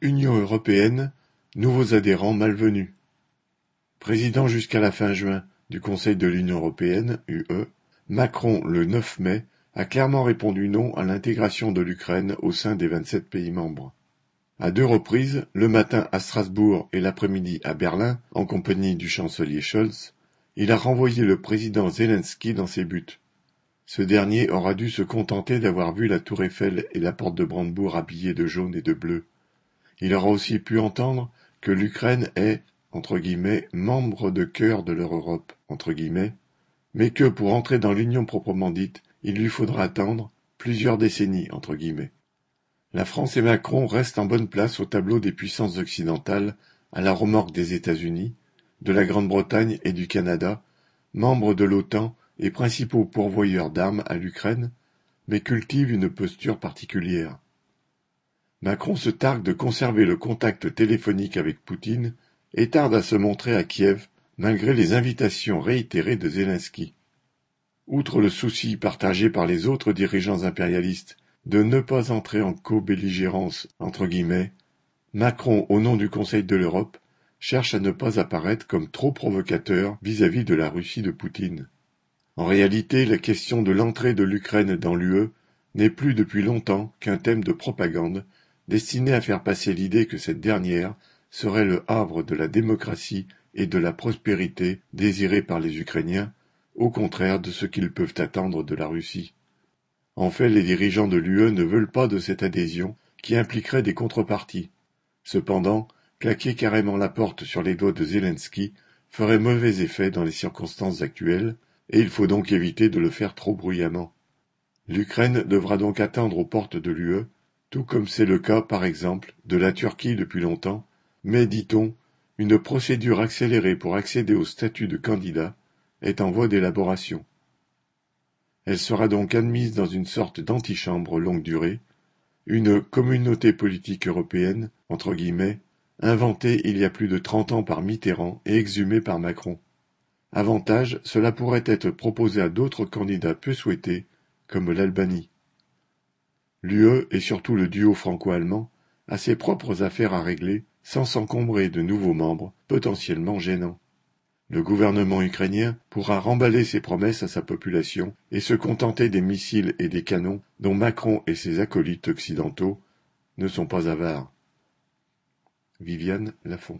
Union européenne, nouveaux adhérents malvenus. Président jusqu'à la fin juin du Conseil de l'Union européenne (UE), Macron, le 9 mai, a clairement répondu non à l'intégration de l'Ukraine au sein des vingt-sept pays membres. À deux reprises, le matin à Strasbourg et l'après-midi à Berlin, en compagnie du chancelier Scholz, il a renvoyé le président Zelensky dans ses buts. Ce dernier aura dû se contenter d'avoir vu la tour Eiffel et la porte de Brandebourg habillées de jaune et de bleu. Il aura aussi pu entendre que l'Ukraine est entre guillemets, membre de cœur de leur Europe, entre guillemets, mais que pour entrer dans l'Union proprement dite, il lui faudra attendre plusieurs décennies, entre guillemets. La France et Macron restent en bonne place au tableau des puissances occidentales, à la remorque des États-Unis, de la Grande-Bretagne et du Canada, membres de l'OTAN et principaux pourvoyeurs d'armes à l'Ukraine, mais cultivent une posture particulière. Macron se targue de conserver le contact téléphonique avec Poutine et tarde à se montrer à Kiev malgré les invitations réitérées de Zelensky. Outre le souci partagé par les autres dirigeants impérialistes de ne pas entrer en co-belligérance entre guillemets, Macron, au nom du Conseil de l'Europe, cherche à ne pas apparaître comme trop provocateur vis-à-vis de la Russie de Poutine. En réalité, la question de l'entrée de l'Ukraine dans l'UE n'est plus depuis longtemps qu'un thème de propagande destiné à faire passer l'idée que cette dernière serait le havre de la démocratie et de la prospérité désirée par les Ukrainiens, au contraire de ce qu'ils peuvent attendre de la Russie. En fait, les dirigeants de l'UE ne veulent pas de cette adhésion qui impliquerait des contreparties. Cependant, claquer carrément la porte sur les doigts de Zelensky ferait mauvais effet dans les circonstances actuelles, et il faut donc éviter de le faire trop bruyamment. L'Ukraine devra donc attendre aux portes de l'UE, tout comme c'est le cas, par exemple, de la Turquie depuis longtemps, mais, dit-on, une procédure accélérée pour accéder au statut de candidat est en voie d'élaboration. Elle sera donc admise dans une sorte d'antichambre longue durée, une communauté politique européenne, entre guillemets, inventée il y a plus de trente ans par Mitterrand et exhumée par Macron. Avantage, cela pourrait être proposé à d'autres candidats peu souhaités, comme l'Albanie. L'UE et surtout le duo franco-allemand a ses propres affaires à régler sans s'encombrer de nouveaux membres potentiellement gênants. Le gouvernement ukrainien pourra remballer ses promesses à sa population et se contenter des missiles et des canons dont Macron et ses acolytes occidentaux ne sont pas avares. Viviane Lafont